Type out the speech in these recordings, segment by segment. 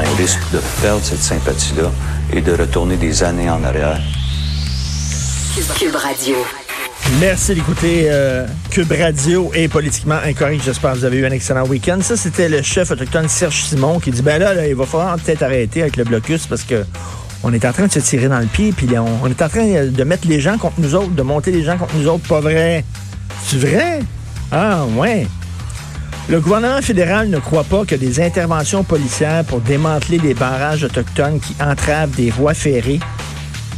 On risque de perdre cette sympathie-là et de retourner des années en arrière. Cube Radio. Merci d'écouter euh, Cube Radio et Politiquement Incorrect. J'espère que vous avez eu un excellent week-end. Ça, c'était le chef autochtone Serge Simon qui dit, ben là, là il va falloir peut-être arrêter avec le blocus parce que on est en train de se tirer dans le pied, puis on, on, est en train de mettre les gens contre nous autres, de monter les gens contre nous autres. Pas vrai? C'est vrai? Ah, ouais. Le gouvernement fédéral ne croit pas que des interventions policières pour démanteler les barrages autochtones qui entravent des voies ferrées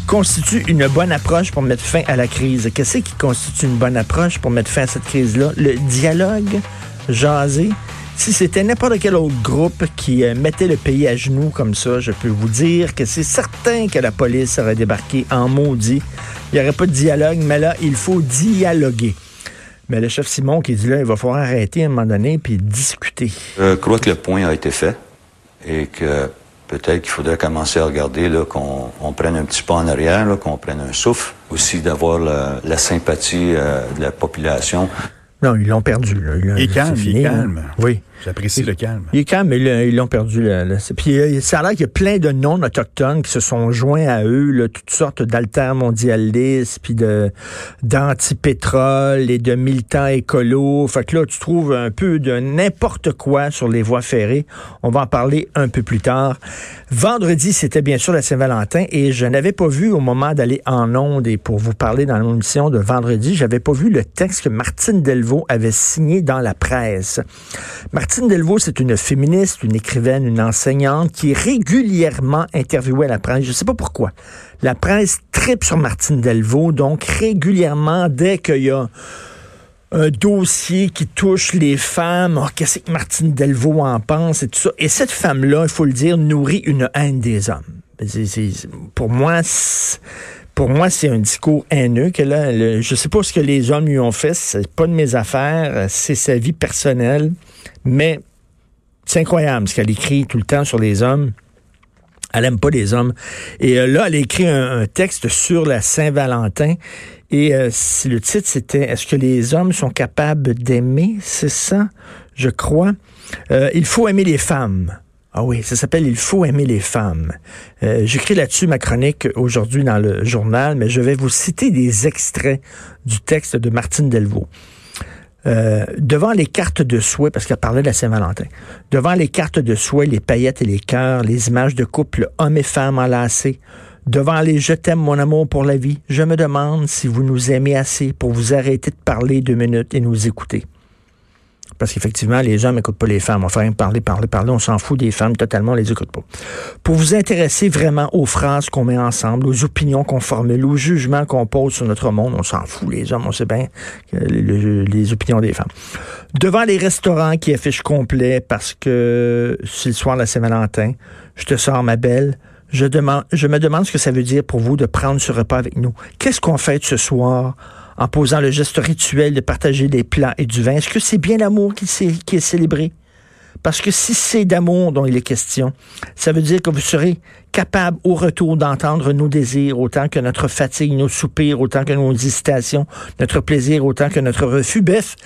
constitue une bonne approche pour mettre fin à la crise. Qu'est-ce qui constitue une bonne approche pour mettre fin à cette crise-là? Le dialogue, jaser. Si c'était n'importe quel autre groupe qui euh, mettait le pays à genoux comme ça, je peux vous dire que c'est certain que la police aurait débarqué en maudit. Il n'y aurait pas de dialogue, mais là, il faut dialoguer. Mais le chef Simon qui dit là, il va falloir arrêter à un moment donné puis discuter. Je crois que le point a été fait et que peut-être qu'il faudrait commencer à regarder là, qu'on on prenne un petit pas en arrière, là, qu'on prenne un souffle, aussi d'avoir la, la sympathie euh, de la population. Non, ils l'ont perdu. Là. Il est calme, il est calme. Oui. J'apprécie le calme. Il est calme, mais ils l'ont perdu. Là, là. Puis euh, ça a l'air qu'il y a plein de non-autochtones qui se sont joints à eux, là, toutes sortes d'altermondialistes, puis de d'anti-pétrole et de militants écolos. Fait que là, tu trouves un peu de n'importe quoi sur les voies ferrées. On va en parler un peu plus tard. Vendredi, c'était bien sûr la Saint-Valentin et je n'avais pas vu au moment d'aller en onde et pour vous parler dans l'émission de vendredi, j'avais pas vu le texte que Martine Delvaux avait signé dans la presse. Martine Delvaux, c'est une féministe, une écrivaine, une enseignante qui est régulièrement interviewée à la presse. Je ne sais pas pourquoi. La presse tripe sur Martine Delvaux, donc régulièrement, dès qu'il y a un dossier qui touche les femmes, oh, qu'est-ce que Martine Delvaux en pense et tout ça. Et cette femme-là, il faut le dire, nourrit une haine des hommes. C'est, c'est, pour moi, pour moi, c'est un discours haineux que là, je sais pas ce que les hommes lui ont fait, c'est pas de mes affaires, c'est sa vie personnelle. Mais c'est incroyable ce qu'elle écrit tout le temps sur les hommes. Elle aime pas les hommes. Et euh, là, elle a écrit un, un, texte sur la Saint-Valentin. Et euh, le titre, c'était Est-ce que les hommes sont capables d'aimer? C'est ça, je crois. Euh, il faut aimer les femmes. Ah oui, ça s'appelle Il faut aimer les femmes. Euh, J'écris là-dessus ma chronique aujourd'hui dans le journal, mais je vais vous citer des extraits du texte de Martine Delvaux. Euh, devant les cartes de souhait, parce qu'elle parlait de la Saint-Valentin, devant les cartes de souhait, les paillettes et les cœurs, les images de couple hommes et femmes enlacés, devant les je t'aime mon amour pour la vie, je me demande si vous nous aimez assez pour vous arrêter de parler deux minutes et nous écouter. Parce qu'effectivement, les hommes n'écoutent pas les femmes. On fait rien parler, parler, parler. On s'en fout des femmes totalement, on les écoute pas. Pour vous intéresser vraiment aux phrases qu'on met ensemble, aux opinions qu'on formule, aux jugements qu'on pose sur notre monde, on s'en fout, les hommes, on sait bien les, opinions des femmes. Devant les restaurants qui affichent complet parce que c'est le soir de la Saint-Valentin, je te sors ma belle, je, je me demande ce que ça veut dire pour vous de prendre ce repas avec nous. Qu'est-ce qu'on fait ce soir? En posant le geste rituel de partager des plats et du vin. Est-ce que c'est bien l'amour qui, est célébré? Parce que si c'est d'amour dont il est question, ça veut dire que vous serez capable au retour d'entendre nos désirs autant que notre fatigue, nos soupirs, autant que nos hésitations, notre plaisir autant que notre refus. Bref,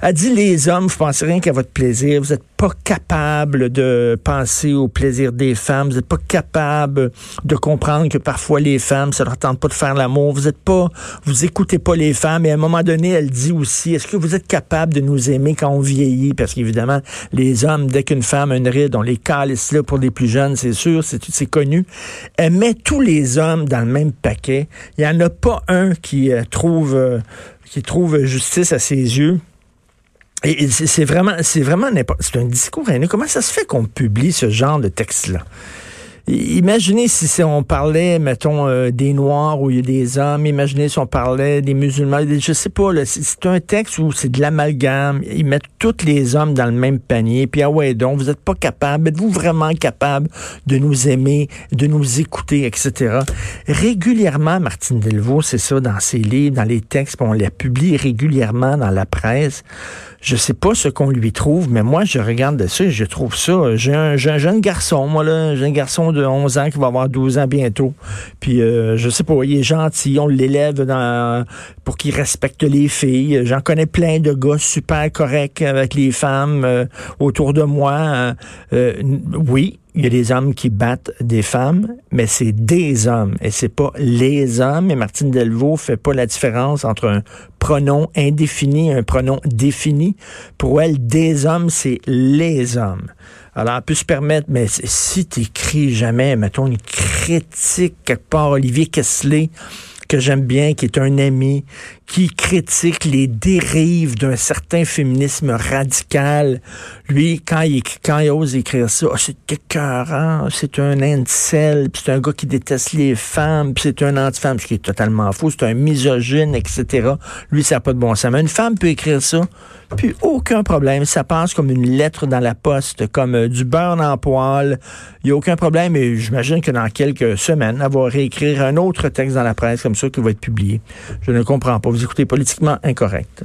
a dit les hommes, vous pensez rien qu'à votre plaisir. Vous n'êtes pas capable de penser au plaisir des femmes. Vous n'êtes pas capable de comprendre que parfois les femmes, ça leur tente pas de faire l'amour. Vous êtes pas, vous écoutez pas les femmes. Et à un moment donné, elle dit aussi, est-ce que vous êtes capable de nous aimer quand on vieillit? Parce qu'évidemment, les hommes, dès qu'une femme a une ride, on les calisse là pour les plus jeunes, c'est sûr, c'est, connu. Elle met tous les hommes dans le même paquet. Il y en a pas un qui euh, trouve, euh, qui trouve justice à ses yeux. Et c'est vraiment, c'est vraiment n'importe. C'est un discours haineux. Comment ça se fait qu'on publie ce genre de texte-là? Imaginez si, on parlait, mettons, euh, des Noirs a des hommes. Imaginez si on parlait des musulmans. Je sais pas, c'est un texte où c'est de l'amalgame. Ils mettent tous les hommes dans le même panier. Puis, ah ouais, donc, vous n'êtes pas capable. Êtes-vous vraiment capable de nous aimer, de nous écouter, etc. Régulièrement, Martine Delvaux, c'est ça, dans ses livres, dans les textes, on les publie régulièrement dans la presse. Je sais pas ce qu'on lui trouve, mais moi, je regarde ça et je trouve ça. J'ai un, jeune garçon, moi, là. J'ai un garçon de 11 ans qui va avoir 12 ans bientôt. Puis, euh, je sais pas, il est gentil. On l'élève dans, pour qu'il respecte les filles. J'en connais plein de gars super corrects avec les femmes euh, autour de moi. Euh, oui, il y a des hommes qui battent des femmes, mais c'est des hommes et c'est pas les hommes. Et Martine Delvaux fait pas la différence entre un pronom indéfini et un pronom défini. Pour elle, des hommes, c'est les hommes. Alors, elle peut se permettre, mais si tu jamais, mettons, une critique quelque part, Olivier Kessler, que j'aime bien, qui est un ami, qui critique les dérives d'un certain féminisme radical. Lui, quand il, quand il ose écrire ça, oh, c'est écœurant, c'est un incel, c'est un gars qui déteste les femmes, c'est un anti-femme, ce qui est totalement faux, c'est un misogyne, etc. Lui, ça n'a pas de bon sens. Mais une femme peut écrire ça, puis aucun problème. Ça passe comme une lettre dans la poste, comme euh, du beurre en poêle. Il n'y a aucun problème. Et j'imagine que dans quelques semaines, elle va réécrire un autre texte dans la presse comme qui va être publié. Je ne comprends pas. Vous écoutez politiquement incorrect.